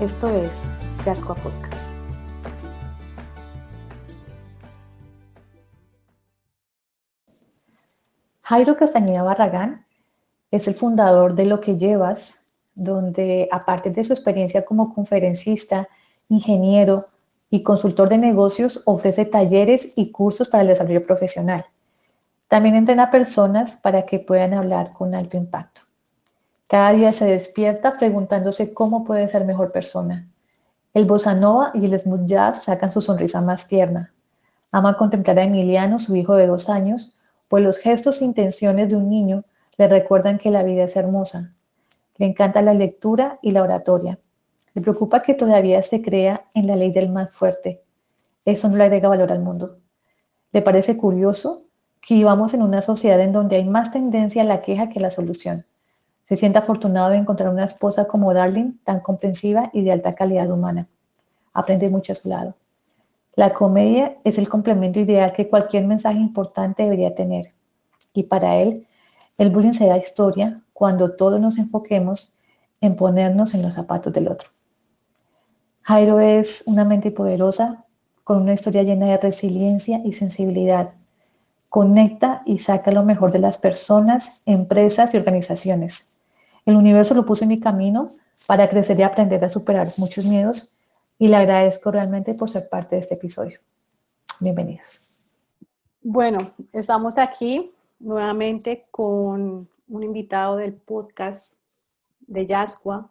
Esto es Yascoa Podcast. Jairo Castañeda Barragán es el fundador de Lo que Llevas, donde aparte de su experiencia como conferencista, ingeniero y consultor de negocios, ofrece talleres y cursos para el desarrollo profesional. También entrena personas para que puedan hablar con alto impacto. Cada día se despierta preguntándose cómo puede ser mejor persona. El bossa nova y el smooth jazz sacan su sonrisa más tierna. Ama contemplar a Emiliano, su hijo de dos años, pues los gestos e intenciones de un niño le recuerdan que la vida es hermosa. Le encanta la lectura y la oratoria. Le preocupa que todavía se crea en la ley del más fuerte. Eso no le agrega valor al mundo. Le parece curioso que vivamos en una sociedad en donde hay más tendencia a la queja que a la solución. Se siente afortunado de encontrar una esposa como Darling, tan comprensiva y de alta calidad humana. Aprende mucho a su lado. La comedia es el complemento ideal que cualquier mensaje importante debería tener. Y para él, el bullying será historia cuando todos nos enfoquemos en ponernos en los zapatos del otro. Jairo es una mente poderosa, con una historia llena de resiliencia y sensibilidad conecta y saca lo mejor de las personas, empresas y organizaciones. El universo lo puso en mi camino para crecer y aprender a superar muchos miedos y le agradezco realmente por ser parte de este episodio. Bienvenidos. Bueno, estamos aquí nuevamente con un invitado del podcast de Yascua.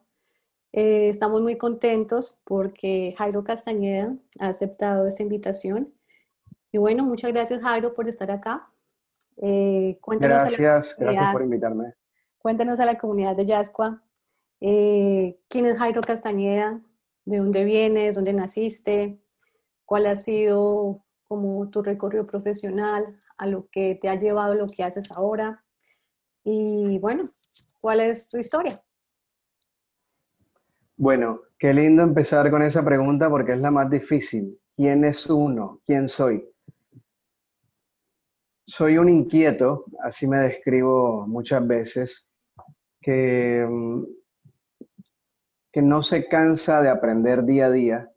Eh, estamos muy contentos porque Jairo Castañeda ha aceptado esta invitación y bueno, muchas gracias Jairo por estar acá. Eh, gracias, gracias por invitarme. Cuéntanos a la comunidad de Yascua, eh, ¿quién es Jairo Castañeda? ¿De dónde vienes? ¿Dónde naciste? ¿Cuál ha sido como tu recorrido profesional a lo que te ha llevado lo que haces ahora? Y bueno, ¿cuál es tu historia? Bueno, qué lindo empezar con esa pregunta porque es la más difícil. ¿Quién es uno? ¿Quién soy? Soy un inquieto, así me describo muchas veces, que, mm, que no se cansa de aprender día a día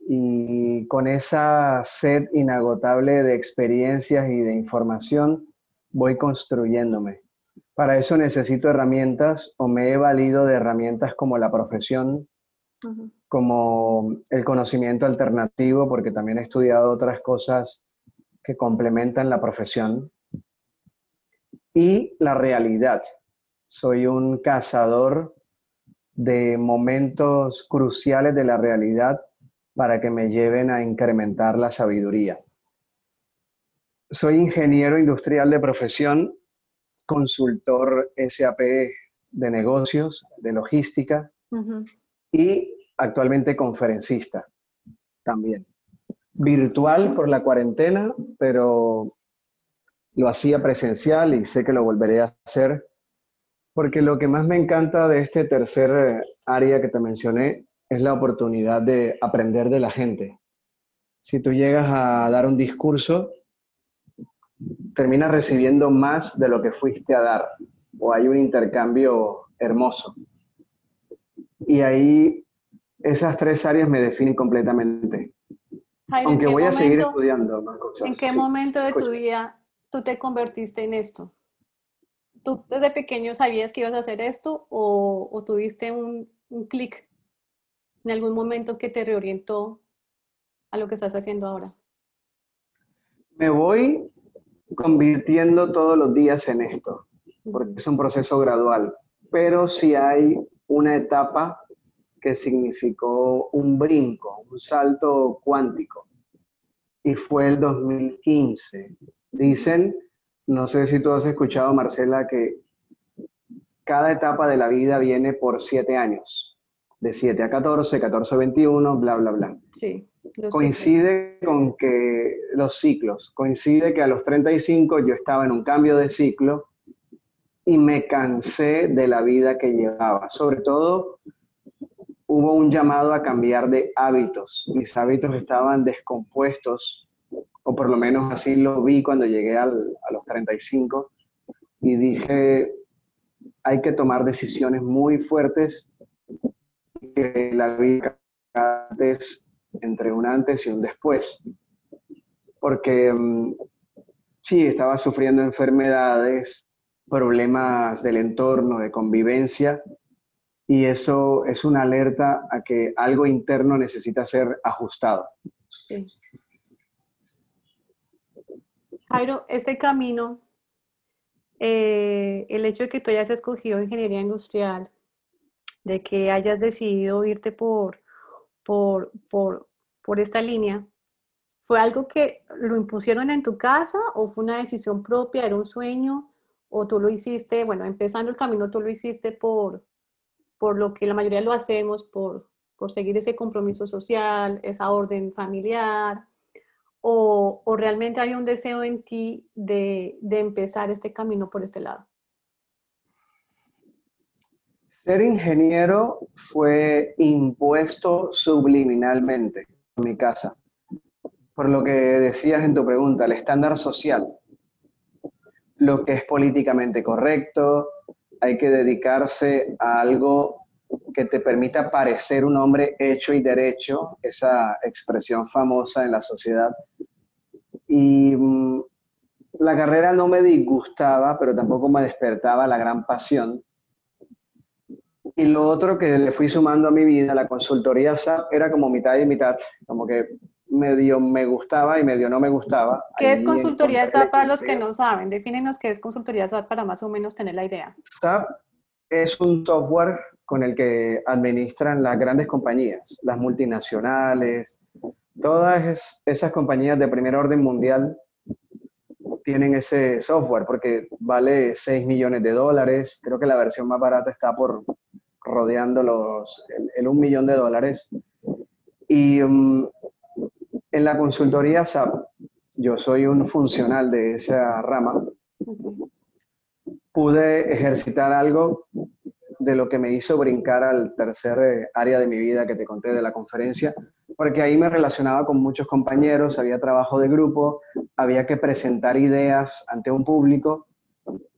y con esa sed inagotable de experiencias y de información voy construyéndome. Para eso necesito herramientas o me he valido de herramientas como la profesión, como el conocimiento alternativo, porque también he estudiado otras cosas que complementan la profesión y la realidad. Soy un cazador de momentos cruciales de la realidad para que me lleven a incrementar la sabiduría. Soy ingeniero industrial de profesión, consultor SAP de negocios, de logística y actualmente conferencista también virtual por la cuarentena, pero lo hacía presencial y sé que lo volveré a hacer, porque lo que más me encanta de este tercer eh, área que te mencioné es la oportunidad de aprender de la gente. Si tú llegas a dar un discurso, terminas recibiendo más de lo que fuiste a dar, o hay un intercambio hermoso. Y ahí esas tres áreas me definen completamente. Aunque voy a seguir estudiando más cosas. ¿En qué momento de tu vida tú te convertiste en esto? ¿Tú desde pequeño sabías que ibas a hacer esto o, tuviste un, un clic en algún momento que te reorientó a lo que estás haciendo ahora? Me voy convirtiendo todos los días en esto, porque es un proceso gradual, pero si hay una etapa que significó un brinco, un salto cuántico. Y fue el 2015. Dicen, no sé si tú has escuchado, Marcela, que cada etapa de la vida viene por siete años. de 7 a 14, 14 a 21, bla, bla, bla. Sí. Coincide con que los ciclos, coincide que a los 35 yo estaba en un cambio de ciclo y me cansé de la vida que llevaba. Sobre todo, hubo un llamado a cambiar de hábitos. Mis hábitos estaban descompuestos, o por lo menos así lo vi cuando llegué a los 35, y dije, hay que tomar decisiones muy fuertes que la vida antes, entre un antes y un después. Porque mm, sí, estaba sufriendo enfermedades, problemas del entorno, de convivencia, y eso es una alerta a que algo interno necesita ser ajustado. Jairo, este camino eh, el hecho de que tú hayas escogido ingeniería industrial, de que hayas decidido irte por, por, por, por esta línea, ¿fue algo que lo impusieron en tu casa o fue una decisión propia, era un sueño o tú lo hiciste, bueno, empezando el camino tú lo hiciste por, por lo que la mayoría lo hacemos, por, por seguir ese compromiso social, esa orden familiar, o, realmente hay un deseo en ti de, empezar este camino por este lado? Ser ingeniero fue impuesto subliminalmente en mi casa. Por lo que decías en tu pregunta, el estándar social, lo que es políticamente correcto, hay que dedicarse a algo que te permita parecer un hombre hecho y derecho, esa expresión famosa en la sociedad. Y mm, la carrera no me disgustaba, pero tampoco me despertaba la gran pasión. Y lo otro que le fui sumando a mi vida, la consultoría SAP, era como mitad y mitad, como que medio me gustaba y medio no me gustaba. ¿Qué es consultoría SAP para los que no saben? Defínenos qué es consultoría SAP para más o menos tener la idea. SAP es un software con el que administran las grandes compañías, las multinacionales, todas esas compañías de primer orden mundial tienen ese software porque vale 6 millones de dólares. Creo que la versión más barata está por rodeando los, el, 1 millón de dólares. Y um, en la consultoría SAP, yo soy un funcional de esa rama, pude ejercitar algo de lo que me hizo brincar al tercer eh, área de mi vida que te conté de la conferencia, porque ahí me relacionaba con muchos compañeros, había trabajo de grupo, había que presentar ideas ante un público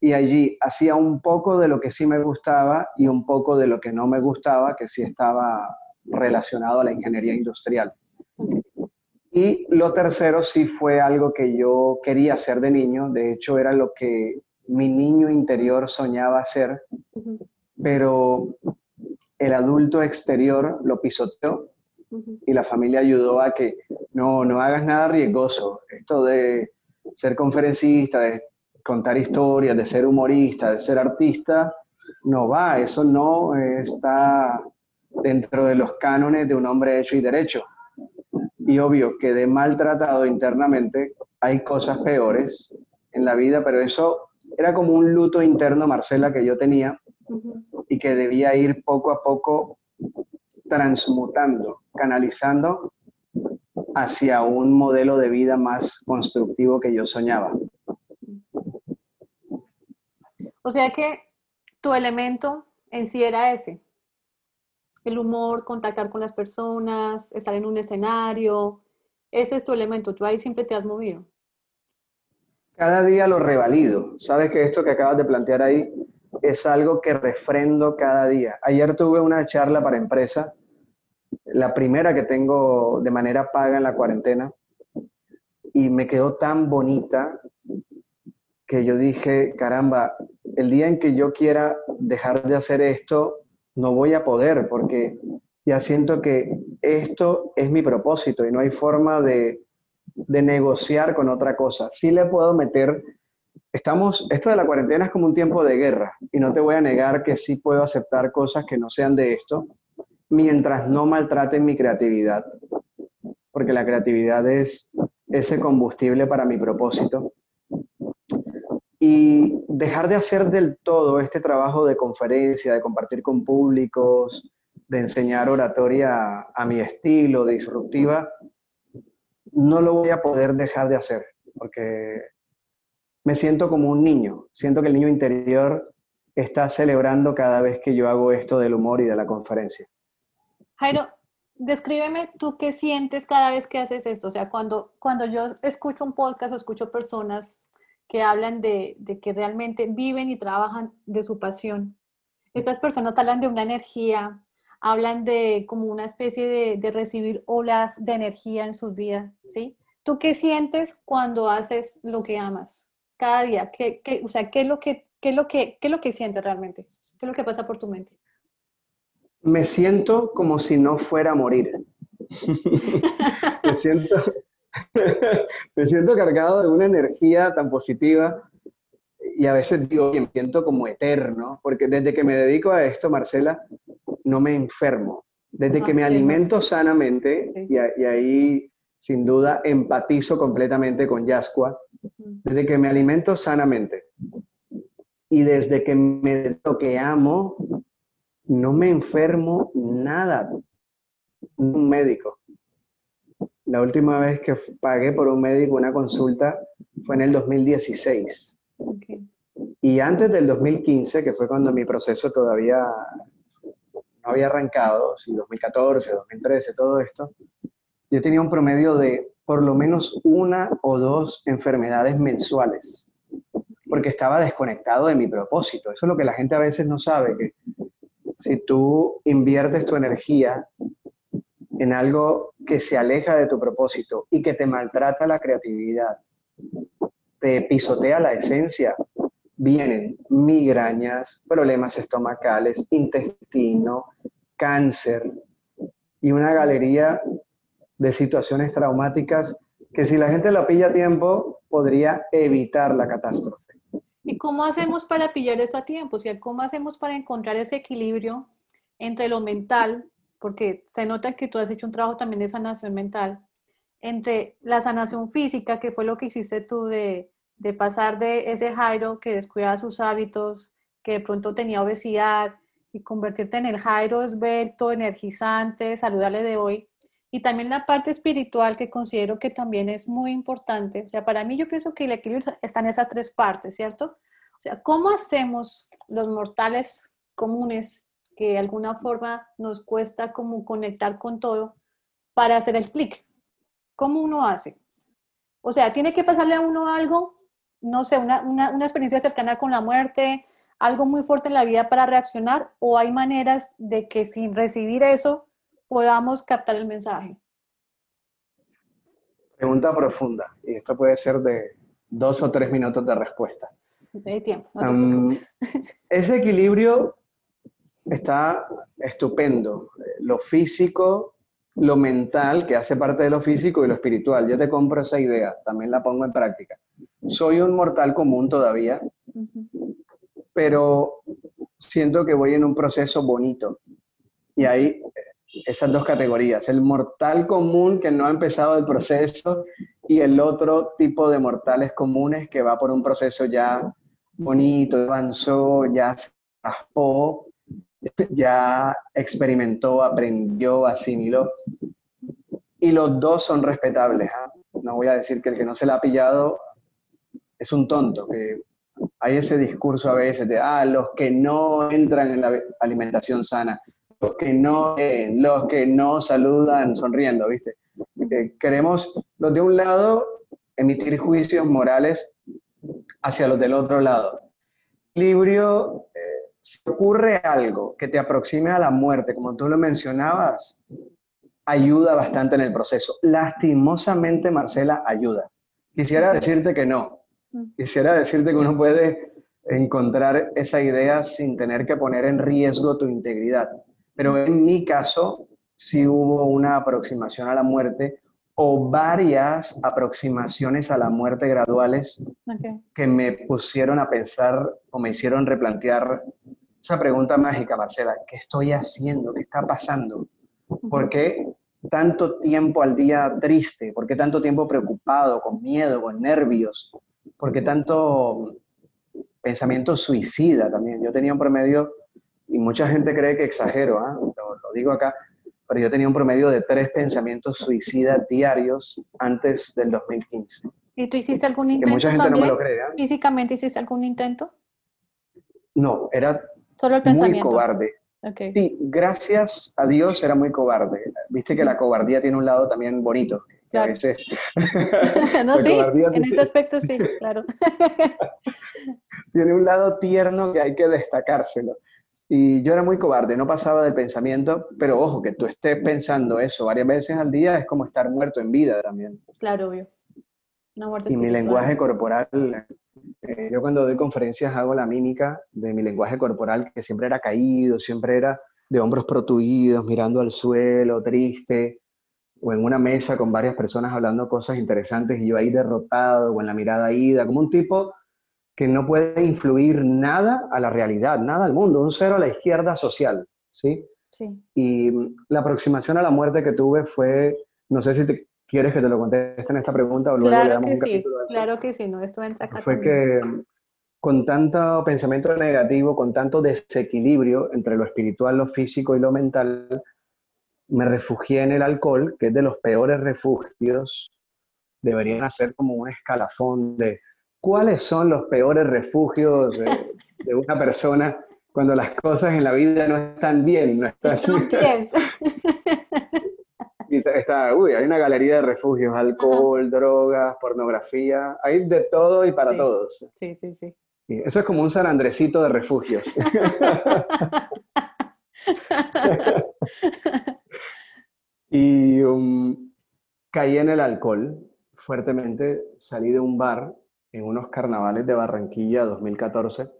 y allí hacía un poco de lo que sí me gustaba y un poco de lo que no me gustaba, que sí estaba relacionado a la ingeniería industrial. Y lo tercero sí fue algo que yo quería hacer de niño, de hecho era lo que mi niño interior soñaba hacer, pero el adulto exterior lo pisoteó y la familia ayudó a que no, no hagas nada riesgoso. Esto de ser conferencista, de contar historias, de ser humorista, de ser artista, no va, eso no está dentro de los cánones de un hombre hecho y derecho. Y obvio que de maltratado internamente hay cosas peores en la vida, pero eso era como un luto interno, Marcela, que yo tenía y que debía ir poco a poco transmutando, canalizando hacia un modelo de vida más constructivo que yo soñaba. O sea que tu elemento en sí era ese, el humor, contactar con las personas, estar en un escenario, ese es tu elemento, tú ahí siempre te has movido. Cada día lo revalido. Sabes que esto que acabas de plantear ahí es algo que refrendo cada día. Ayer tuve una charla para empresa, la primera que tengo de manera paga en la cuarentena, y me quedó tan bonita que yo dije, caramba, el día en que yo quiera dejar de hacer esto, no voy a poder porque ya siento que esto es mi propósito y no hay forma de, de negociar con otra cosa. Sí le puedo meter estamos, esto de la cuarentena es como un tiempo de guerra y no te voy a negar que sí puedo aceptar cosas que no sean de esto mientras no maltraten mi creatividad, porque la creatividad es ese combustible para mi propósito. Y dejar de hacer del todo este trabajo de conferencia, de compartir con públicos, de enseñar oratoria a mi estilo, disruptiva, no lo voy a poder dejar de hacer, porque me siento como un niño, siento que el niño interior está celebrando cada vez que yo hago esto del humor y de la conferencia. Jairo, descríbeme tú qué sientes cada vez que haces esto. O sea, cuando, cuando yo escucho un podcast o escucho personas que hablan de, de que realmente viven y trabajan de su pasión, esas personas hablan de una energía, hablan de como una especie de, de recibir olas de energía en sus vidas, ¿sí? ¿Tú qué sientes cuando haces lo que amas cada día? ¿Qué, qué, o sea, ¿qué es, lo que, qué, es lo que, ¿qué es lo que sientes realmente? ¿Qué es lo que pasa por tu mente? Me siento como si no fuera a morir. me, siento, me siento cargado de una energía tan positiva y a veces digo, me siento como eterno, porque desde que me dedico a esto, Marcela, no me enfermo. Desde que me alimento sanamente, y, ahí sin duda empatizo completamente con Yascua, desde que me alimento sanamente y desde que me lo que amo, no me enfermo nada. Un médico. La última vez que pagué por un médico una consulta fue en el 2016. Y antes del 2015, que fue cuando mi proceso todavía no había arrancado, si 2014, 2013, todo esto, yo tenía un promedio de por lo menos una o dos enfermedades mensuales, porque estaba desconectado de mi propósito. Eso es lo que la gente a veces no sabe, que si tú inviertes tu energía en algo que se aleja de tu propósito y que te maltrata la creatividad, te pisotea la esencia, vienen migrañas, problemas estomacales, intestino, cáncer y una galería de situaciones traumáticas que si la gente lo pilla a tiempo podría evitar la catástrofe. ¿Y cómo hacemos para pillar esto a tiempo? O sea, ¿cómo hacemos para encontrar ese equilibrio entre lo mental, porque se nota que tú has hecho un trabajo también de sanación mental, entre la sanación física, que fue lo que hiciste tú de, de pasar de ese Jairo que descuidaba sus hábitos, que de pronto tenía obesidad, y convertirte en el Jairo esbelto, energizante, saludable de hoy, y también la parte espiritual que considero que también es muy importante. O sea, para mí yo pienso que el equilibrio está en esas tres partes, ¿cierto? O sea, ¿cómo hacemos los mortales comunes que de alguna forma nos cuesta como conectar con todo para hacer el clic? ¿Cómo uno hace? O sea, tiene que pasarle a uno algo, no sé, una, una, una experiencia cercana con la muerte, algo muy fuerte en la vida para reaccionar, o hay maneras de que sin recibir eso podamos captar el mensaje? Pregunta profunda, y esto puede ser de dos o tres minutos de respuesta. De tiempo. ese equilibrio está estupendo. Lo físico, lo mental, que hace parte de lo físico, y lo espiritual. Yo te compro esa idea, también la pongo en práctica. Soy un mortal común todavía, pero siento que voy en un proceso bonito. Y ahí esas dos categorías, el mortal común que no ha empezado el proceso y el otro tipo de mortales comunes que va por un proceso ya bonito, avanzó, ya se raspó, ya experimentó, aprendió, asimiló. Y los dos son respetables. ¿ah? No voy a decir que el que no se la ha pillado es un tonto, que hay ese discurso a veces de, ah, los que no entran en la alimentación sana los que no los que no saludan sonriendo, ¿viste? queremos los de un lado emitir juicios morales hacia los del otro lado. Equilibrio, eh, si ocurre algo que te aproxime a la muerte, como tú lo mencionabas, ayuda bastante en el proceso. Lastimosamente, Marcela, ayuda. Quisiera decirte que no. Quisiera decirte que uno puede encontrar esa idea sin tener que poner en riesgo tu integridad. Pero en mi caso, sí hubo una aproximación a la muerte o varias aproximaciones a la muerte graduales que me pusieron a pensar o me hicieron replantear esa pregunta mágica, Marcela, ¿qué estoy haciendo? ¿Qué está pasando? ¿Por qué tanto tiempo al día triste? ¿Por qué tanto tiempo preocupado, con miedo, con nervios? ¿Por qué tanto pensamiento suicida también? Yo tenía un promedio y mucha gente cree que exagero, ¿ah? lo, lo digo acá, pero yo tenía un promedio de tres pensamientos suicidas diarios antes del 2015. ¿Y tú hiciste algún intento? Que mucha gente también? no me lo cree. ¿Físicamente hiciste algún intento? No, era Solo el muy cobarde. Sí, gracias a Dios era muy cobarde. Viste que la cobardía tiene un lado también bonito. que A Claro. veces no, sí, en este aspecto sí, claro. tiene un lado tierno que hay que destacárselo. Y yo era muy cobarde, no pasaba del pensamiento, pero ojo, que tú estés pensando eso varias veces al día es como estar muerto en vida también. Claro, obvio. Una muerte Y mi lenguaje corporal, eh, yo cuando doy conferencias hago la mímica de mi lenguaje corporal, que siempre era caído, siempre era de hombros protuidos, mirando al suelo, triste, o en una mesa con varias personas hablando cosas interesantes y yo ahí derrotado, o en la mirada ida, como un tipo que no puede influir nada a la realidad, nada al mundo, un cero a la izquierda social, ¿sí? Sí. Y mm, la aproximación a la muerte que tuve fue, no sé si te, quieres que te lo conteste en esta pregunta o luego le Claro damos que un sí, claro que sí, no, esto entra acá Fue también. que mm, con tanto pensamiento negativo, con tanto desequilibrio entre lo espiritual, lo físico y lo mental, me refugié en el alcohol, que es de los peores refugios. Deberían hacer como un escalafón de cuáles son los peores refugios de, de una persona cuando las cosas en la vida no están bien, no están Top 10. Y está- uy, hay una galería de refugios, alcohol, drogas, pornografía, hay de todo y para Sí. todos. Sí, sí, sí. Sí, eso es como un San Andresito de refugios. y um, caí en el alcohol fuertemente, salí de un bar en unos carnavales de Barranquilla 2014,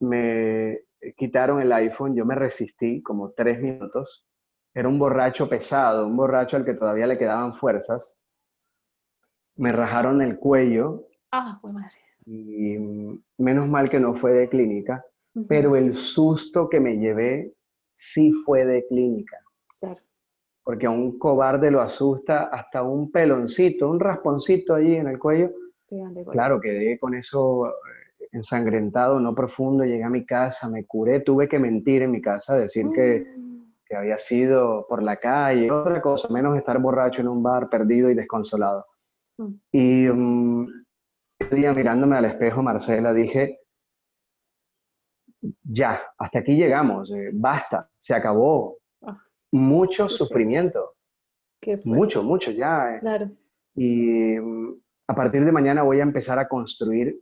me quitaron el iPhone, yo me resistí como tres minutos, era un borracho pesado, un borracho al que todavía le quedaban fuerzas, me rajaron el cuello Ah, fue madre. y menos mal que no fue de clínica, pero el susto que me llevé sí fue de clínica, Claro. porque a un cobarde lo asusta hasta un peloncito, un rasponcito allí en el cuello. Estoy dando igual. Claro, quedé con eso eh, ensangrentado, no profundo, llegué a mi casa, me curé, tuve que mentir en mi casa, decir que, Mm, que había sido por la calle, otra cosa, menos estar borracho en un bar, perdido y desconsolado. Mm. Y um, ese día mirándome al espejo, Marcela, dije, ya, hasta aquí llegamos, eh, basta, se acabó. Ah, Mucho sufrimiento, mucho, mucho ya. eh. Claro. Y mm, a partir de mañana voy a empezar a construir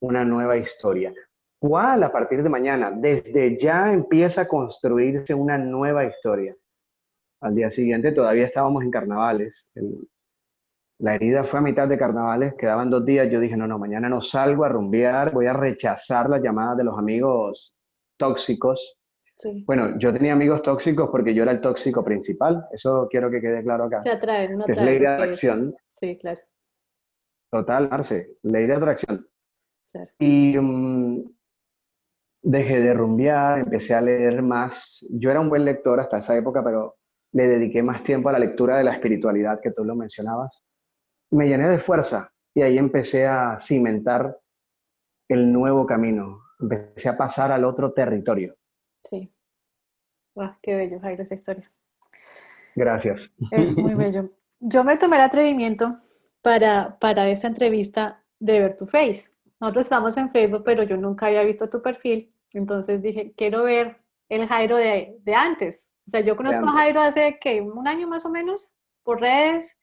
una nueva historia. ¿Cuál a partir de mañana? Desde ya empieza a construirse una nueva historia. Al día siguiente todavía estábamos en carnavales. El- la herida fue a mitad de carnavales, quedaban dos días. Yo dije, no, no, mañana no salgo a rumbear, voy a rechazar las llamadas de los amigos tóxicos. Sí. Bueno, yo tenía amigos tóxicos porque yo era el tóxico principal. Eso quiero que quede claro acá. Se atrae, uno Que es atrae ley de. Sí, claro. Total, Marce, ley de atracción. Claro. Y mm, dejé de rumbear, empecé a leer más. Yo era un buen lector hasta esa época, pero le dediqué más tiempo a la lectura de la espiritualidad que tú lo mencionabas. Me llené de fuerza y ahí empecé a cimentar el nuevo camino. Empecé a pasar al otro territorio. Sí. Ah, qué bello, Jairo, esa historia. Gracias. Es muy bello. Yo me tomé el atrevimiento para, para esta entrevista de ver tu face. Nosotros estamos en Facebook, pero yo nunca había visto tu perfil. Entonces dije, quiero ver el Jairo de, de antes. O sea, yo conozco a. Jairo hace que un año más o menos por redes,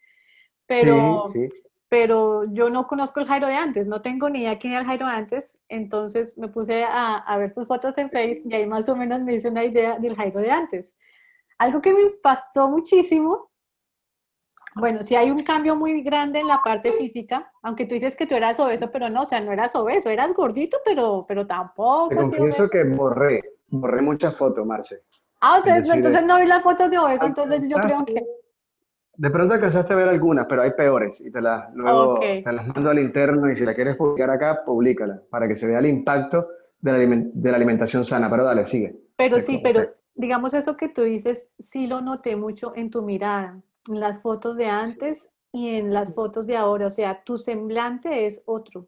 pero, Sí, sí. pero yo no conozco el Jairo de antes, no tengo ni idea quién era el Jairo de antes, entonces me puse a, a ver tus fotos en Facebook y ahí más o menos me hice una idea del Jairo de antes. Algo que me impactó muchísimo, bueno, sí hay un cambio muy grande en la parte física, aunque tú dices que tú eras obeso, pero no, o sea, no eras obeso, eras gordito, pero, pero tampoco Te confieso obeso. que borré, borré muchas fotos, Marce. Ah, entonces, decir, entonces no vi las fotos de obeso, entonces yo creo que... De pronto alcanzaste a ver algunas, pero hay peores y te las, luego te las mando al interno y si la quieres publicar acá, públicala para que se vea el impacto de la, alimen- de la alimentación sana. Pero dale, sigue. Pero sí, pero digamos eso que tú dices, sí lo noté mucho en tu mirada, en las fotos de antes y en las fotos de ahora. O sea, tu semblante es otro.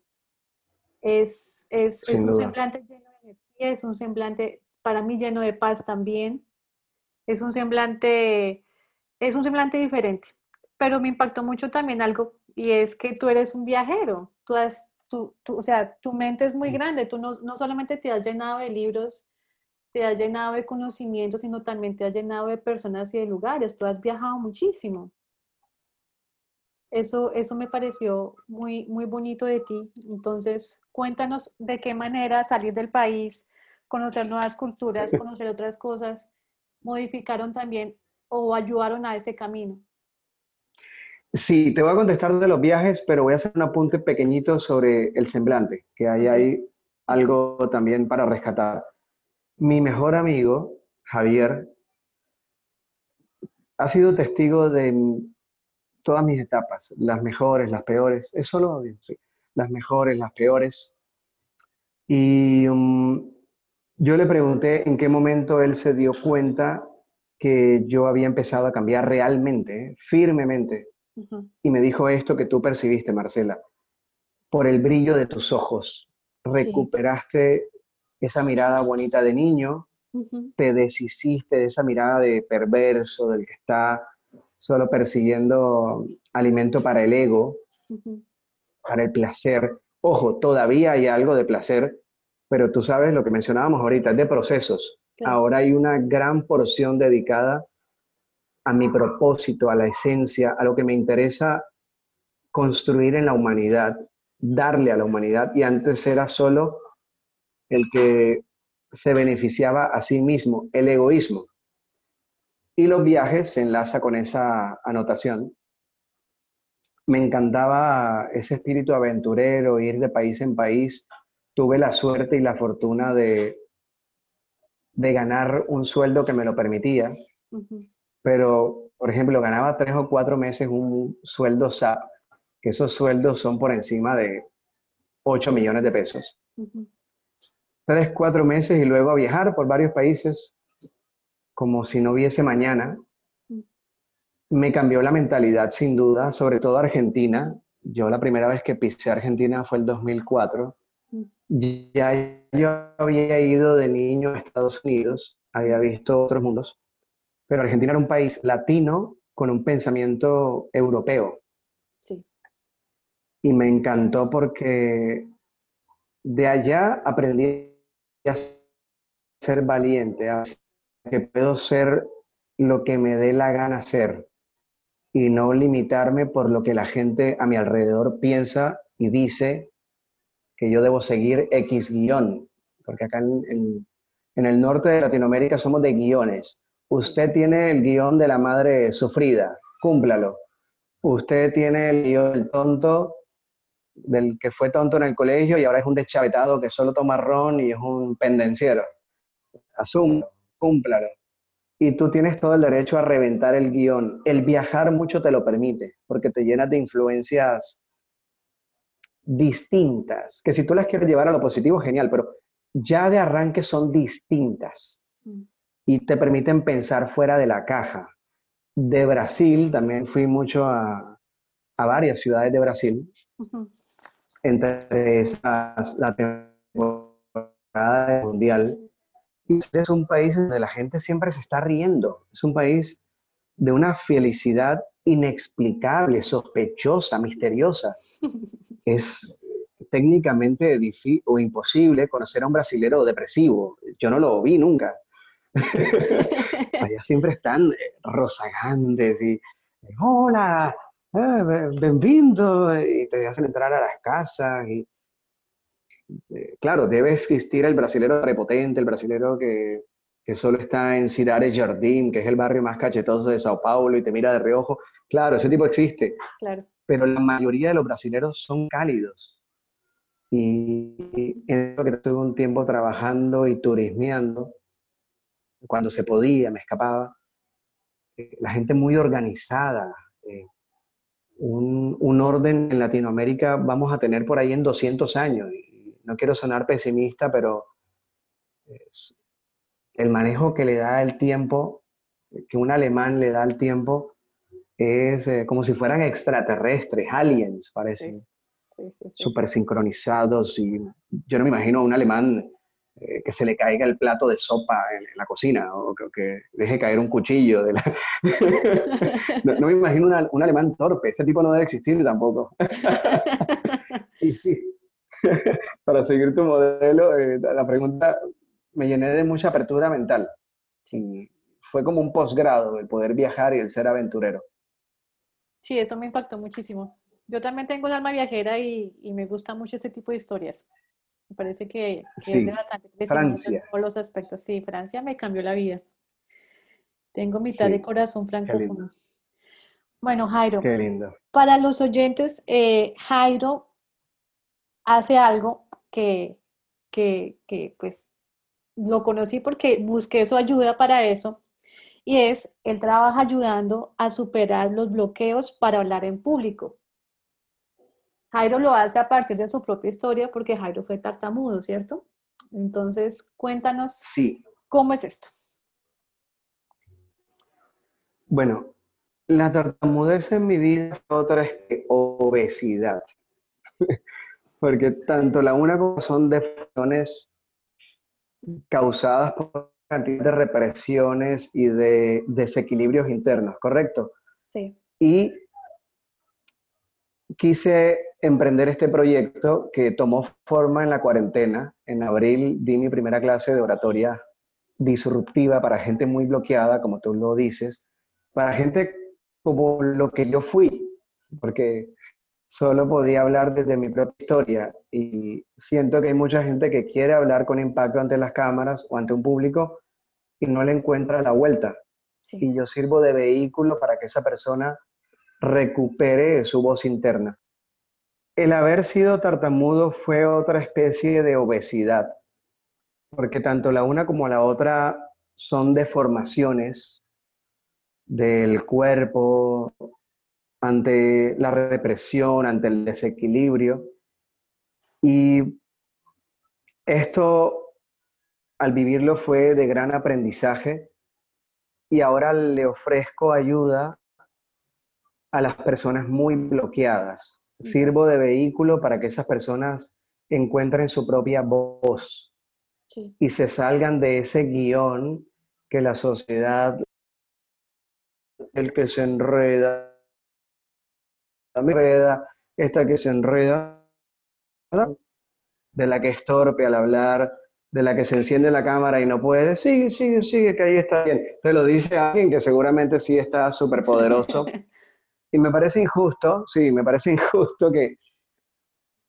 Es, es, es un duda. semblante lleno de energía, es un semblante, para mí lleno de paz también. Es un semblante, es un semblante diferente, pero me impactó mucho también algo y es que tú eres un viajero, tú has, tú, o sea, tu mente es muy grande, tú no, no solamente te has llenado de libros, te has llenado de conocimientos, sino también te has llenado de personas y de lugares, tú has viajado muchísimo. Eso, eso me pareció muy, muy bonito de ti. Entonces, cuéntanos de qué manera salir del país, conocer nuevas culturas, conocer otras cosas, modificaron también o ayudaron a este camino. Sí, te voy a contestar de los viajes, pero voy a hacer un apunte pequeñito sobre el semblante, que ahí hay algo también para rescatar. Mi mejor amigo, Javier, ha sido testigo de todas mis etapas, las mejores, las peores, eso lo odio, sí, las mejores, las peores. Y um, yo le pregunté en qué momento él se dio cuenta que yo había empezado a cambiar realmente, firmemente. Y me dijo esto que tú percibiste, Marcela, por el brillo de tus ojos. Recuperaste esa mirada bonita de niño, te deshiciste de esa mirada de perverso, del que está solo persiguiendo alimento para el ego, para el placer. Ojo, todavía hay algo de placer, pero tú sabes lo que mencionábamos ahorita, de procesos. Ahora hay una gran porción dedicada a mi propósito, a la esencia, a lo que me interesa construir en la humanidad, darle a la humanidad. Y antes era solo el que se beneficiaba a sí mismo, el egoísmo. Y los viajes se enlaza con esa anotación. Me encantaba ese espíritu aventurero, ir de país en país. Tuve la suerte y la fortuna de, de ganar un sueldo que me lo permitía. Pero, por ejemplo, ganaba tres o cuatro meses un sueldo SAP, que esos sueldos son por encima de 8 millones de pesos. Tres, cuatro meses y luego a viajar por varios países, como si no hubiese mañana. Me cambió la mentalidad sin duda, sobre todo Argentina. Yo la primera vez que pisé Argentina fue el 2004. Mm. Ya yo había ido de niño a Estados Unidos, había visto otros mundos, pero Argentina era un país latino con un pensamiento europeo. Sí. Y me encantó porque de allá aprendí a ser valiente, a que puedo ser lo que me dé la gana ser y no limitarme por lo que la gente a mi alrededor piensa y dice que yo debo seguir X guion, porque acá en, el norte de Latinoamérica somos de guiones. Usted tiene el guion de la madre sufrida, cúmplalo. Usted tiene el guion del tonto, del que fue tonto en el colegio y ahora es un deschavetado que solo toma ron y es un pendenciero. Asumo cúmplalo. Y tú tienes todo el derecho a reventar el guion. El viajar mucho te lo permite, porque te llenas de influencias distintas, que si tú las quieres llevar a lo positivo, genial, pero ya de arranque son distintas mm. y te permiten pensar fuera de la caja. De Brasil, también fui mucho a, varias ciudades de Brasil, entre esas la temporada mundial es un país donde la gente siempre se está riendo. Es un país de una felicidad inexplicable, sospechosa, misteriosa. Es técnicamente difícil o imposible conocer a un brasilero depresivo. Yo no lo vi nunca. Allá siempre están eh, rozagantes y hola, eh, bienvenido, y te hacen entrar a las casas y eh, claro, debe existir el brasilero prepotente, el brasilero que, que solo está en Cidade Jardim, que es el barrio más cachetoso de Sao Paulo y te mira de reojo. Claro, ese tipo existe. Claro. Pero la mayoría de los brasileros son cálidos. Y en lo que estuve un tiempo trabajando y turismeando, cuando se podía, me escapaba, eh, la gente muy organizada. Eh, un, un, orden en Latinoamérica vamos a tener por ahí en 200 años. No quiero sonar pesimista, pero el manejo que le da el tiempo, que un alemán le da el tiempo, es eh, como si fueran extraterrestres, aliens, parecen. Súper sincronizados y yo no me imagino a un alemán eh, que se le caiga el plato de sopa en, la cocina o que, deje caer un cuchillo. De la... no, me imagino un alemán torpe, ese tipo no debe existir tampoco. Para seguir tu modelo, eh, la pregunta me llené de mucha apertura mental. Y fue como un posgrado el poder viajar y el ser aventurero. Sí, eso me impactó muchísimo. Yo también tengo un alma viajera y, y me gusta mucho ese tipo de historias. Me parece que, es de bastante en todos los aspectos. Sí, Francia me cambió la vida. Tengo mitad de corazón francófono. Bueno, Jairo. Qué lindo. Para los oyentes, eh, Jairo hace algo que, que, que, pues, lo conocí porque busqué su ayuda para eso. Y es, él trabaja ayudando a superar los bloqueos para hablar en público. Jairo lo hace a partir de su propia historia porque Jairo fue tartamudo, ¿cierto? Entonces, cuéntanos cómo es esto. Bueno, la tartamudez en mi vida fue otra es que obesidad. porque tanto la una como son deformaciones causadas por cantidad de represiones y de desequilibrios internos, ¿correcto? Sí. Y quise emprender este proyecto que tomó forma en la cuarentena. En abril di mi primera clase de oratoria disruptiva para gente muy bloqueada, como tú lo dices, para gente como lo que yo fui, porque solo podía hablar desde mi propia historia y siento que hay mucha gente que quiere hablar con impacto ante las cámaras o ante un público y no le encuentra la vuelta. Y yo sirvo de vehículo para que esa persona recupere su voz interna. El haber sido tartamudo fue otra especie de obesidad, porque tanto la una como la otra son deformaciones del cuerpo ante la represión, ante el desequilibrio. Y esto, al vivirlo, fue de gran aprendizaje y ahora le ofrezco ayuda a las personas muy bloqueadas. Sirvo de vehículo para que esas personas encuentren su propia voz y se salgan de ese guion que la sociedad, el que se enreda, enreda, esta que se enreda, de la que es torpe al hablar, de la que se enciende la cámara y no puede, sigue, sigue, sigue, que ahí está bien. Te lo dice alguien que seguramente sí está súper poderoso Y me parece injusto, sí, me parece injusto que,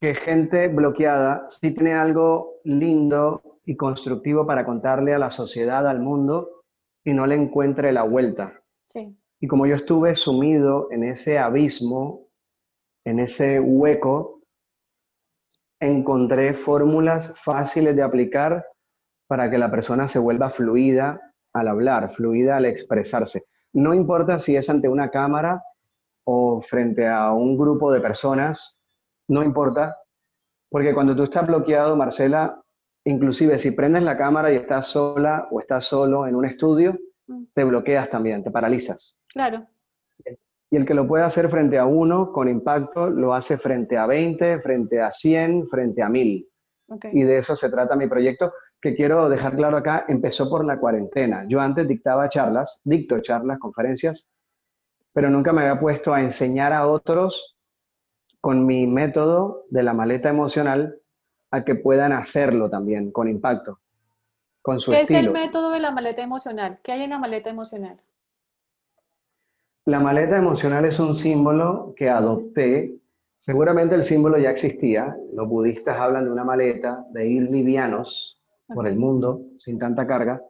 que gente bloqueada sí tiene algo lindo y constructivo para contarle a la sociedad, al mundo, y no le encuentre la vuelta. Sí. Y como yo estuve sumido en ese abismo, en ese hueco, encontré fórmulas fáciles de aplicar para que la persona se vuelva fluida al hablar, fluida al expresarse. No importa si es ante una cámara o frente a un grupo de personas, no importa, porque cuando tú estás bloqueado, Marcela, inclusive si prendes la cámara y estás sola o estás solo en un estudio, mm. te bloqueas también, te paralizas. Claro. Y el que lo puede hacer frente a uno con impacto, lo hace frente a 20, frente a 100, frente a 1000. Y de eso se trata mi proyecto, que quiero dejar claro acá, empezó por la cuarentena. Yo antes dictaba charlas, dicto charlas, conferencias, pero nunca me había puesto a enseñar a otros con mi método de la maleta emocional a que puedan hacerlo también con impacto, con su ¿Qué es el método de la maleta emocional? ¿Qué hay en la maleta emocional? La maleta emocional es un símbolo que adopté. Seguramente el símbolo ya existía. Los budistas hablan de una maleta, de ir livianos por el mundo sin tanta carga.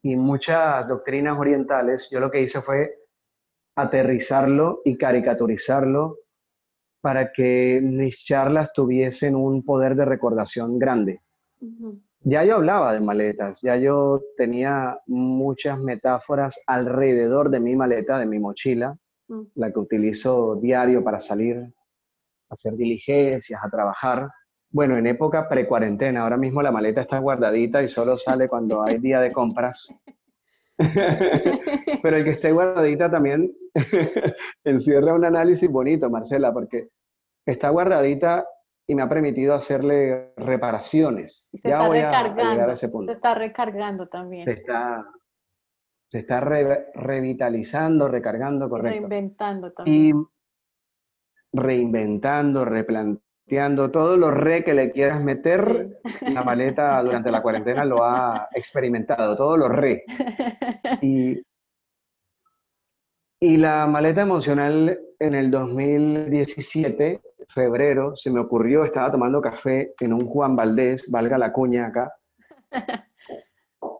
Y muchas doctrinas orientales, yo lo que hice fue aterrizarlo y caricaturizarlo para que mis charlas tuviesen un poder de recordación grande. Ya yo hablaba de maletas, ya yo tenía muchas metáforas alrededor de mi maleta, de mi mochila, mm. la que utilizo diario para salir, hacer diligencias, a trabajar. Bueno, en época pre-cuarentena, ahora mismo la maleta está guardadita y solo sale cuando hay día de compras. Pero el que esté guardadita también encierra un análisis bonito, Marcela, porque está guardadita y me ha permitido hacerle reparaciones. se ya está voy a- a recargando. llegar a ese punto. Se está recargando también. Se está, se está re- revitalizando, recargando, y correcto. Reinventando también. Y reinventando, replanteando, todo lo re que le quieras meter, la maleta durante la cuarentena lo ha experimentado, todo lo re. Y, y la maleta emocional en el 2017, febrero, se me ocurrió, estaba tomando café en un Juan Valdés, valga la cuña acá,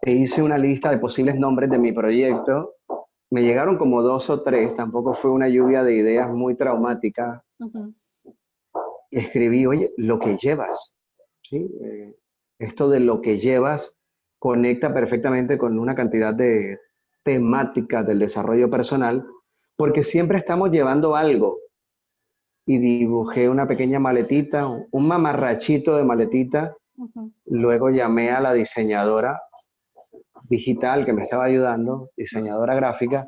e hice una lista de posibles nombres de mi proyecto. Me llegaron como dos o tres, tampoco fue una lluvia de ideas muy traumática. Ujú. Y escribí, oye, lo que llevas. ¿sí? Eh, esto de lo que llevas conecta perfectamente con una cantidad de temáticas del desarrollo personal, porque siempre estamos llevando algo. Y dibujé una pequeña maletita, un mamarrachito de maletita. Luego llamé a la diseñadora digital que me estaba ayudando, diseñadora gráfica,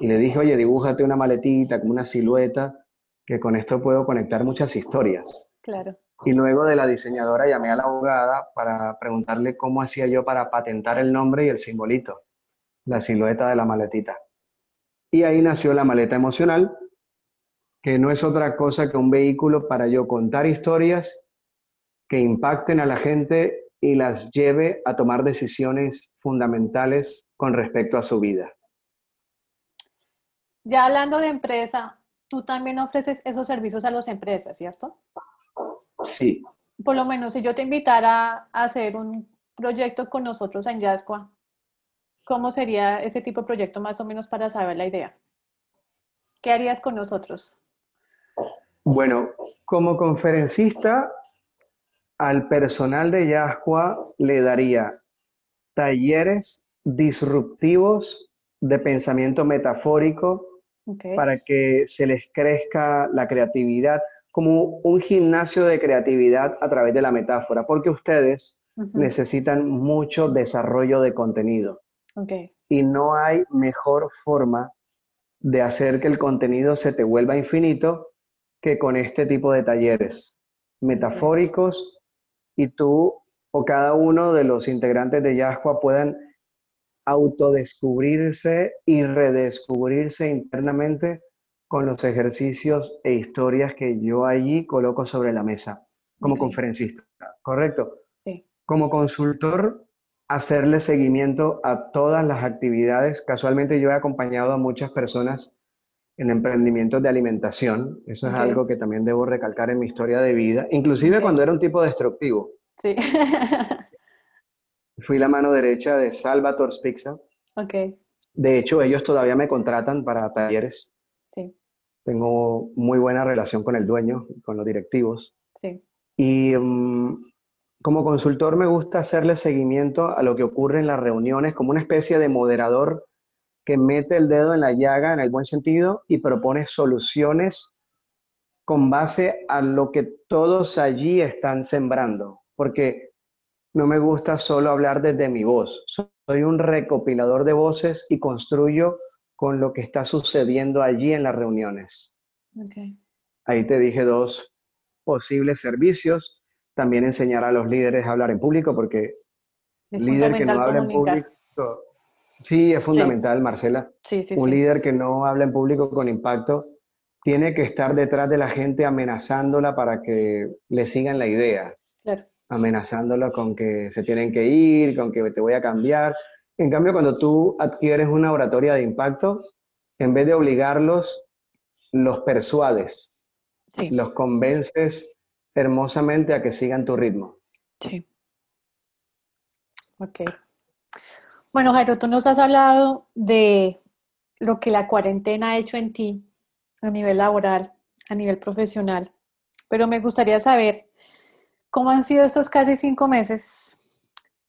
y le dije, oye, dibújate una maletita, como una silueta, que con esto puedo conectar muchas historias. Claro. Y luego de la diseñadora llamé a la abogada para preguntarle cómo hacía yo para patentar el nombre y el simbolito, la silueta de la maletita. Y ahí nació la maleta emocional, que no es otra cosa que un vehículo para yo contar historias que impacten a la gente y las lleve a tomar decisiones fundamentales con respecto a su vida. Ya hablando de empresa, tú también ofreces esos servicios a las empresas, ¿cierto? Sí, Por lo menos si yo te invitara a hacer un proyecto con nosotros en Yascua, ¿cómo sería ese tipo de proyecto más o menos para saber la idea? ¿Qué harías con nosotros? Bueno, como conferencista, al personal de Yascua le daría talleres disruptivos de pensamiento metafórico Para que se les crezca la creatividad, como un gimnasio de creatividad a través de la metáfora, porque ustedes necesitan mucho desarrollo de contenido. Y no hay mejor forma de hacer que el contenido se te vuelva infinito que con este tipo de talleres metafóricos y tú o cada uno de los integrantes de Yascua puedan autodescubrirse y redescubrirse internamente con los ejercicios e historias que yo allí coloco sobre la mesa como conferencista, ¿correcto? Sí. como consultor, hacerle seguimiento a todas las actividades. Casualmente yo he acompañado a muchas personas en emprendimientos de alimentación. Eso es algo que también debo recalcar en mi historia de vida, inclusive cuando era un tipo destructivo. Sí. Fui la mano derecha de Salvatore's Pizza. ok. De hecho, ellos todavía me contratan para talleres. Sí. Tengo muy buena relación con el dueño, con los directivos. Sí. Y mm, como consultor me gusta hacerle seguimiento a lo que ocurre en las reuniones como una especie de moderador que mete el dedo en la llaga en el buen sentido y propone soluciones con base a lo que todos allí están sembrando. Porque no me gusta solo hablar desde mi voz. Soy un recopilador de voces y construyo con lo que está sucediendo allí en las reuniones. Ok. Ahí te dije dos posibles servicios. También enseñar a los líderes a hablar en público, porque Es líder que no habla en público. Sí, es fundamental, Marcela. Sí, sí, Un sí. líder que no habla en público con impacto tiene que estar detrás de la gente amenazándola para que le sigan la idea, Claro. Amenazándola con que se tienen que ir, con que te voy a cambiar. En cambio, cuando tú adquieres una oratoria de impacto, en vez de obligarlos, los persuades, Sí. los convences hermosamente a que sigan tu ritmo. Sí. Ok. Bueno, Jairo, tú nos has hablado de lo que la cuarentena ha hecho en ti a nivel laboral, a nivel profesional, pero me gustaría saber cómo han sido estos casi cinco meses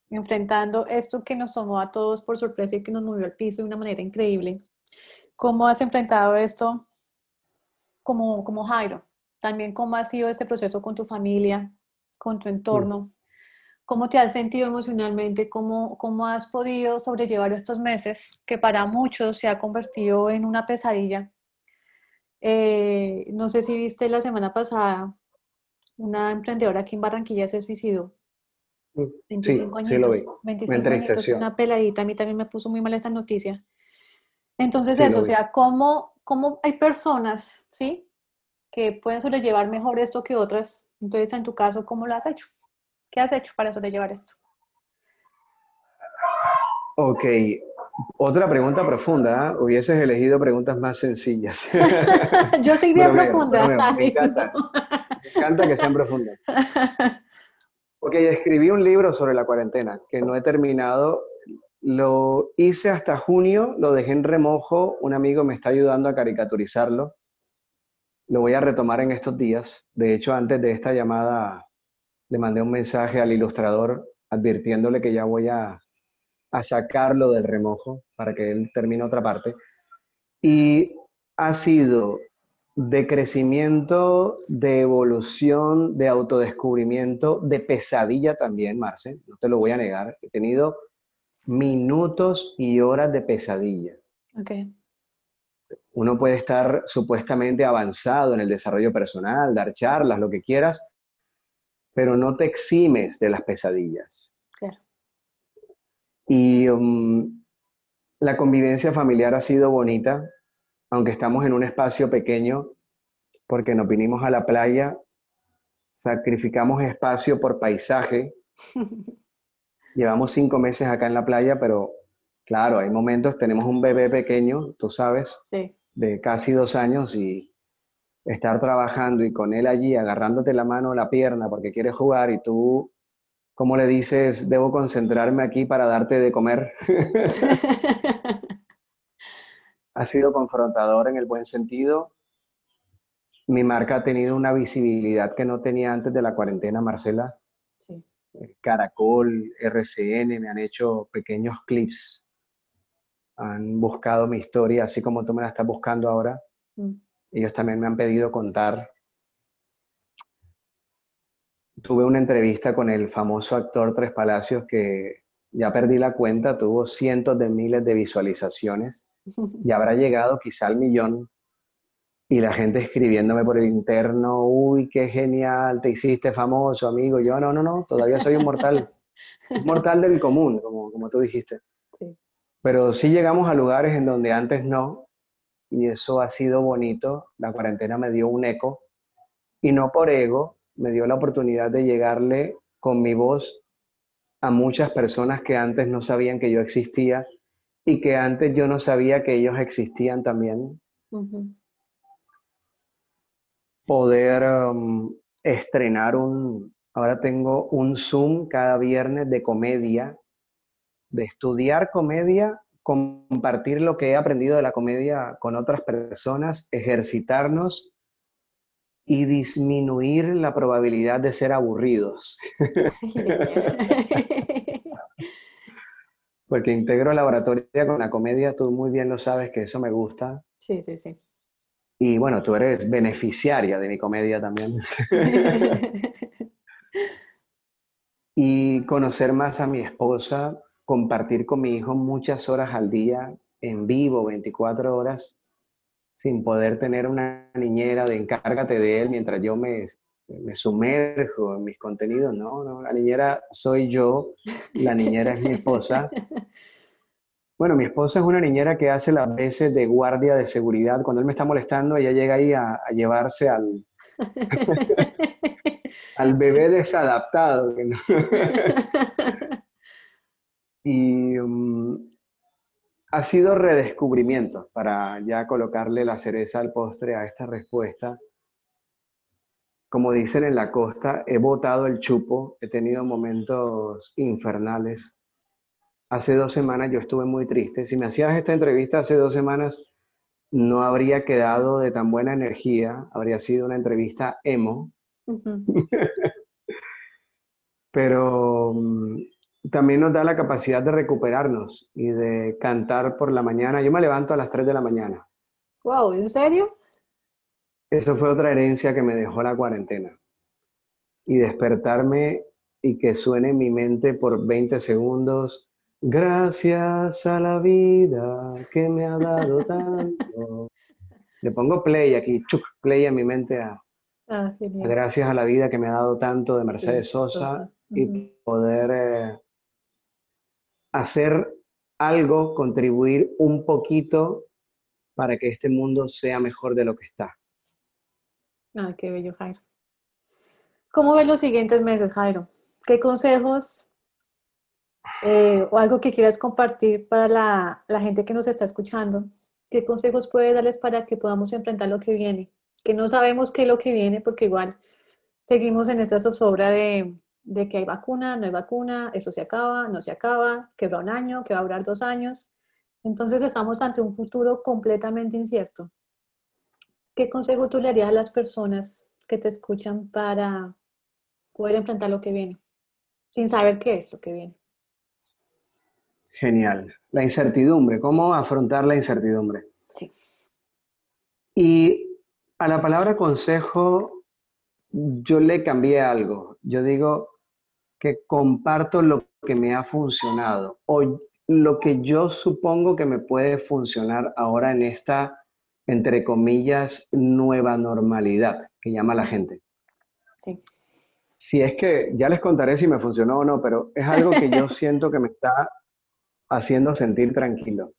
enfrentando esto que nos tomó a todos por sorpresa y que nos movió al piso de una manera increíble. ¿Cómo has enfrentado esto como, como Jairo? También cómo ha sido este proceso con tu familia, con tu entorno. ¿Cómo te has sentido emocionalmente? ¿Cómo, ¿Cómo has podido sobrellevar estos meses que para muchos se ha convertido en una pesadilla? Eh, no sé si viste la semana pasada una emprendedora aquí en Barranquilla se suicidó. 25 mm, sí, sí lo vi. 25 años, una peladita, a mí también me puso muy mal esa noticia. Entonces eso, o sea, ¿cómo, ¿cómo, hay personas, ¿sí? Que pueden sobrellevar mejor esto que otras. Entonces, en tu caso, ¿cómo lo has hecho? ¿Qué has hecho para sobrellevar esto? Ok, otra pregunta profunda. ¿eh? Hubieses elegido preguntas más sencillas. Yo soy bien profunda. me, encanta, me encanta que sean profundas. Ok, escribí un libro sobre la cuarentena que no he terminado. Lo hice hasta junio, lo dejé en remojo. Un amigo me está ayudando a caricaturizarlo. Lo voy a retomar en estos días. De hecho, antes de esta llamada le mandé un mensaje al ilustrador advirtiéndole que ya voy a a sacarlo del remojo para que él termine otra parte. Y ha sido de crecimiento, de evolución, de autodescubrimiento, de pesadilla también, Marce, no te lo voy a negar. He tenido minutos y horas de pesadilla. Okay. Uno puede estar supuestamente avanzado en el desarrollo personal, dar charlas, lo que quieras, pero no te eximes de las pesadillas. Y um, la convivencia familiar ha sido bonita, aunque estamos en un espacio pequeño, porque nos vinimos a la playa, sacrificamos espacio por paisaje. Llevamos cinco meses acá en la playa, pero claro, hay momentos, tenemos un bebé pequeño, tú sabes, de casi dos años y estar trabajando y con él allí agarrándote la mano o la pierna porque quiere jugar y tú ¿Cómo le dices, debo concentrarme aquí para darte de comer? ha sido confrontador en el buen sentido. Mi marca ha tenido una visibilidad que no tenía antes de la cuarentena, Marcela. Sí. Eh, Caracol, RCN me han hecho pequeños clips. Han buscado mi historia, así como tú me la estás buscando ahora. Mm. Ellos también me han pedido contar tuve una entrevista con el famoso actor Tres Palacios que ya perdí la cuenta, tuvo cientos de miles de visualizaciones y habrá llegado quizá al millón. Y la gente escribiéndome por el interno, uy, qué genial, te hiciste famoso, amigo. Yo, no, no, no, todavía soy un mortal. un mortal del común, como, como tú dijiste. Pero sí llegamos a lugares en donde antes no, y eso ha sido bonito. La cuarentena me dio un eco, y no por ego, me dio la oportunidad de llegarle con mi voz a muchas personas que antes no sabían que yo existía y que antes yo no sabía que ellos existían también. Poder um, estrenar un, ahora tengo un Zoom cada viernes de comedia, de estudiar comedia, compartir lo que he aprendido de la comedia con otras personas, ejercitarnos y disminuir la probabilidad de ser aburridos. Porque integro la oratoria con la comedia, tú muy bien lo sabes que eso me gusta. Sí, sí, sí. Y bueno, tú eres beneficiaria de mi comedia también. y conocer más a mi esposa, compartir con mi hijo muchas horas al día, en vivo, 24 horas, sin poder tener una niñera de encárgate de él mientras yo me, me sumerjo en mis contenidos. No, no, la niñera soy yo, la niñera es mi esposa. Bueno, mi esposa es una niñera que hace las veces de guardia de seguridad. Cuando él me está molestando, ella llega ahí a, llevarse al, al bebé desadaptado. y um, ha sido redescubrimiento para ya colocarle la cereza al postre a esta respuesta. Como dicen en la costa, he botado el chupo, he tenido momentos infernales. Hace dos semanas yo estuve muy triste. Si me hacías esta entrevista hace dos semanas, no habría quedado de tan buena energía, habría sido una entrevista emo. Pero mm, también nos da la capacidad de recuperarnos y de cantar por la mañana. Yo me levanto a las 3 de la mañana. Wow, ¿en serio? Eso fue otra herencia que me dejó la cuarentena. Y despertarme y que suene en mi mente por 20 segundos, gracias a la vida que me ha dado tanto. Le pongo play aquí, chuc, play en mi mente a Ah, gracias a la vida que me ha dado tanto de Mercedes Sosa, y poder eh, hacer algo, contribuir un poquito para que este mundo sea mejor de lo que está. Ah, qué bello, Jairo. ¿Cómo ves los siguientes meses, Jairo? ¿Qué consejos eh, o algo que quieras compartir para la, la, gente que nos está escuchando? ¿Qué consejos puedes darles para que podamos enfrentar lo que viene? Que no sabemos qué es lo que viene porque igual seguimos en esta zozobra de, de que hay vacuna, no hay vacuna, esto se acaba, no se acaba, que va un año, que va a durar dos años. Entonces estamos ante un futuro completamente incierto. ¿Qué consejo tú le harías a las personas que te escuchan para poder enfrentar lo que viene, sin saber qué es lo que viene? Genial. La incertidumbre, ¿cómo afrontar la incertidumbre? Sí. Y a la palabra consejo, yo le cambié algo. Yo digo que comparto lo que me ha funcionado o lo que yo supongo que me puede funcionar ahora en esta, entre comillas, nueva normalidad que llama la gente. Sí. Si es que ya les contaré si me funcionó o no, pero es algo que yo siento que me está haciendo sentir tranquilo.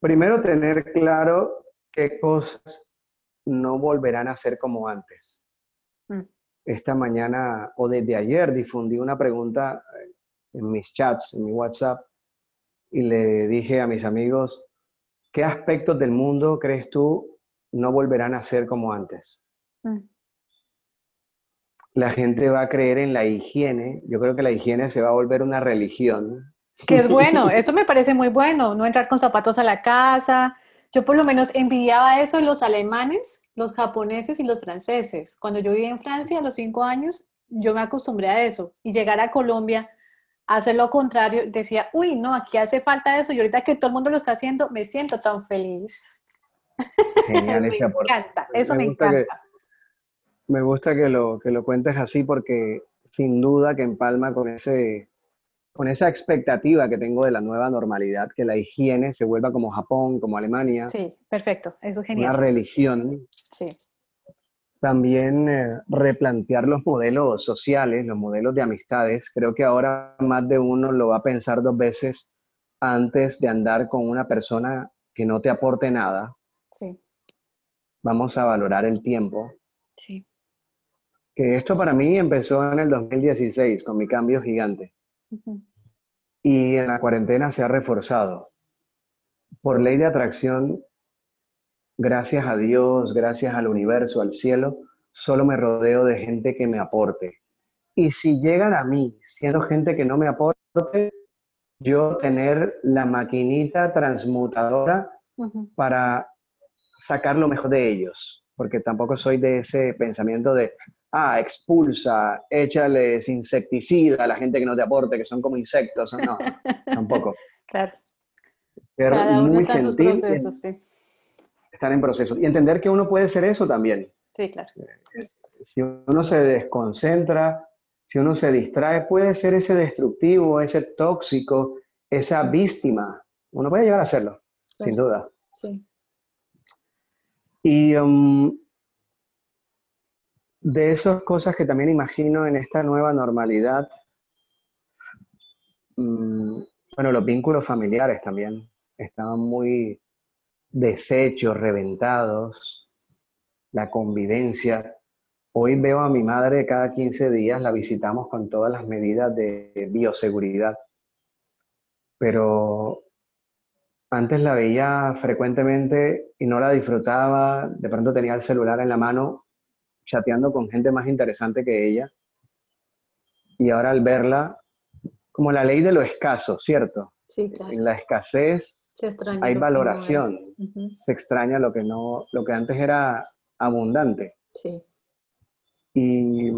Primero, tener claro qué cosas no volverán a ser como antes. Mm. Esta mañana o desde ayer difundí una pregunta en mis chats, en mi WhatsApp, y le dije a mis amigos, ¿qué aspectos del mundo crees tú no volverán a ser como antes? Mm. La gente va a creer en la higiene. Yo creo que la higiene se va a volver una religión. Que es bueno, eso me parece muy bueno, no entrar con zapatos a la casa. Yo por lo menos envidiaba eso en los alemanes, los japoneses y los franceses. Cuando yo viví en Francia a los cinco años, yo me acostumbré a eso. Y llegar a Colombia hacer lo contrario, decía, uy, no, aquí hace falta eso y ahorita que todo el mundo lo está haciendo, me siento tan feliz. Genial, me encanta, eso me, encanta. me gusta que lo, que lo cuentes así porque sin duda que empalma con, ese, con esa expectativa que tengo de la nueva normalidad, que la higiene se vuelva como Japón, como Alemania. Sí, perfecto, eso es genial. Una religión. Sí también eh, replantear los modelos sociales, los modelos de amistades. Creo que ahora más de uno lo va a pensar dos veces antes de andar con una persona que no te aporte nada. Sí. Vamos a valorar el tiempo. Sí. Que esto para mí empezó en el 2016 con mi cambio gigante. Y en la cuarentena se ha reforzado. Por ley de atracción, gracias a Dios, gracias al universo, al cielo, solo me rodeo de gente que me aporte. Y si llegan a mí siendo gente que no me aporte, yo tener la maquinita transmutadora para sacar lo mejor de ellos, porque tampoco soy de ese pensamiento de, ah, expulsa, échales insecticida a la gente que no te aporte, que son como insectos, no, tampoco. Claro. Cada uno está en sus procesos, sí estar en proceso. Y entender que uno puede ser eso también. Sí, claro. Si uno se desconcentra, si uno se distrae, puede ser ese destructivo, ese tóxico, esa víctima. Uno puede llegar a serlo, sin duda. Sí. Y um, de esas cosas que también imagino en esta nueva normalidad, mm, bueno, los vínculos familiares también estaban muy, desechos, reventados, la convivencia. Hoy veo a mi madre cada 15 días, la visitamos con todas las medidas de bioseguridad, pero antes la veía frecuentemente y no la disfrutaba, de pronto tenía el celular en la mano chateando con gente más interesante que ella. Y ahora al verla, como la ley de lo escaso, ¿cierto? Sí, claro. En la escasez hay valoración, se extraña lo que no, lo que antes era abundante. Sí. Y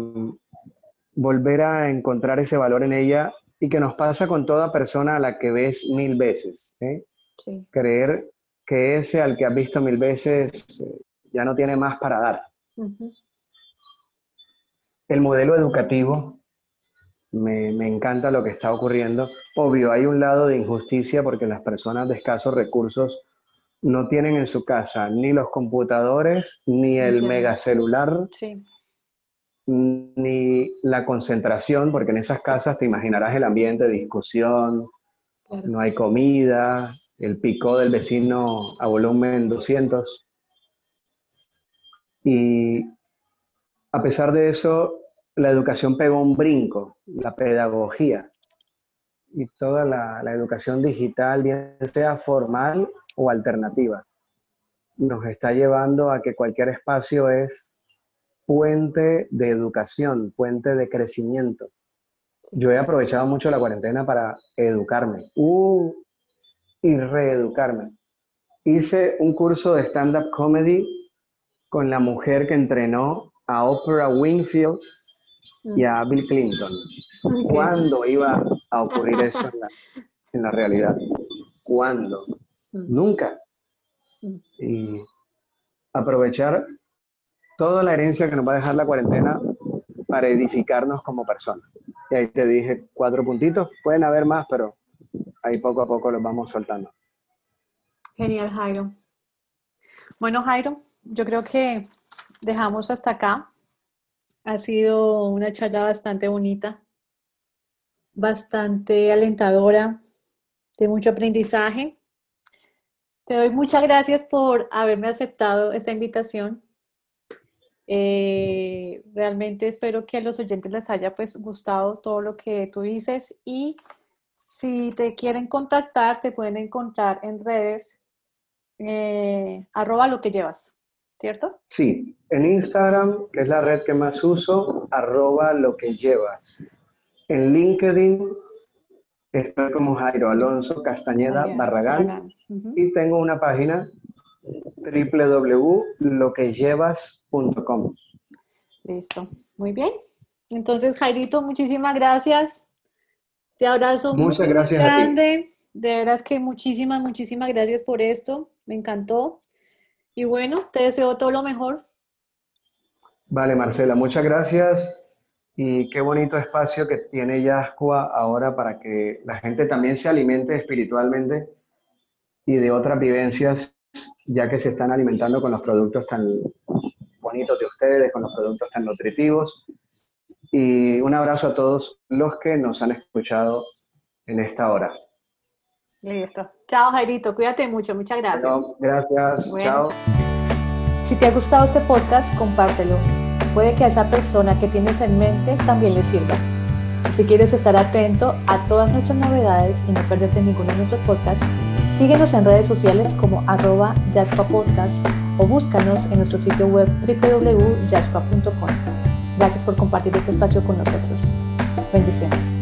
volver a encontrar ese valor en ella y que nos pasa con toda persona a la que ves mil veces. ¿eh? Sí. Creer que ese al que has visto mil veces eh, ya no tiene más para dar. El modelo educativo me, encanta lo que está ocurriendo. Obvio, hay un lado de injusticia porque las personas de escasos recursos no tienen en su casa ni los computadores, ni el megacelular, ni la concentración, porque en esas casas te imaginarás el ambiente de discusión, no hay comida, el picó del vecino a volumen 200. Y a pesar de eso, la educación pegó un brinco, la pedagogía y toda la, la educación digital, bien sea formal o alternativa, nos está llevando a que cualquier espacio es puente de educación, puente de crecimiento. Yo he aprovechado mucho la cuarentena para educarme uh, y reeducarme. Hice un curso de stand-up comedy con la mujer que entrenó a Oprah Winfield y a Bill Clinton. ¿Cuándo iba a ocurrir eso en la, en la realidad? ¿Cuándo? Nunca. Y aprovechar toda la herencia que nos va a dejar la cuarentena para edificarnos como personas. Y ahí te dije cuatro puntitos, pueden haber más, pero ahí poco a poco los vamos soltando. Genial, Jairo. Bueno, Jairo, yo creo que dejamos hasta acá. Ha sido una charla bastante bonita, bastante alentadora, de mucho aprendizaje. Te doy muchas gracias por haberme aceptado esta invitación. Eh, realmente espero que a los oyentes les haya pues gustado todo lo que tú dices y si te quieren contactar te pueden encontrar en redes eh, arroba lo que llevas, ¿cierto? Sí, en Instagram, que es la red que más uso, arroba lo que llevas. En LinkedIn Estoy como Jairo Alonso Castañeda Barragán, y tengo una página www.loquellevas.com. Listo, muy bien. Entonces, Jairito, muchísimas gracias. Te abrazo Muchas gracias grande. De veras que muchísimas, muchísimas gracias por esto. Me encantó. Y bueno, te deseo todo lo mejor. Vale, Marcela, muchas gracias y qué bonito espacio que tiene Yascua ahora para que la gente también se alimente espiritualmente y de otras vivencias, ya que se están alimentando con los productos tan bonitos de ustedes, con los productos tan nutritivos. Y un abrazo a todos los que nos han escuchado en esta hora. Listo. Chao, Jairito. Cuídate mucho. Muchas gracias. gracias. Chao. Si te ha gustado este podcast, compártelo puede que a esa persona que tienes en mente también le sirva. Si quieres estar atento a todas nuestras novedades y no perderte ninguno de nuestros podcasts, síguenos en redes sociales como arroba Podcast o búscanos en nuestro sitio web www.jaspa.com. Gracias por compartir este espacio con nosotros. Bendiciones.